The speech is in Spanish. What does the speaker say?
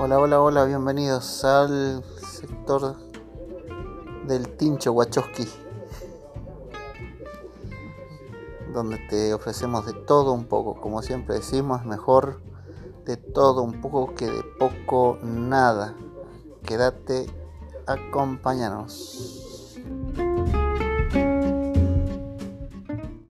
Hola, hola, hola, bienvenidos al sector del Tincho Wachowski, donde te ofrecemos de todo un poco, como siempre decimos, mejor de todo un poco que de poco nada. Quédate, acompáñanos.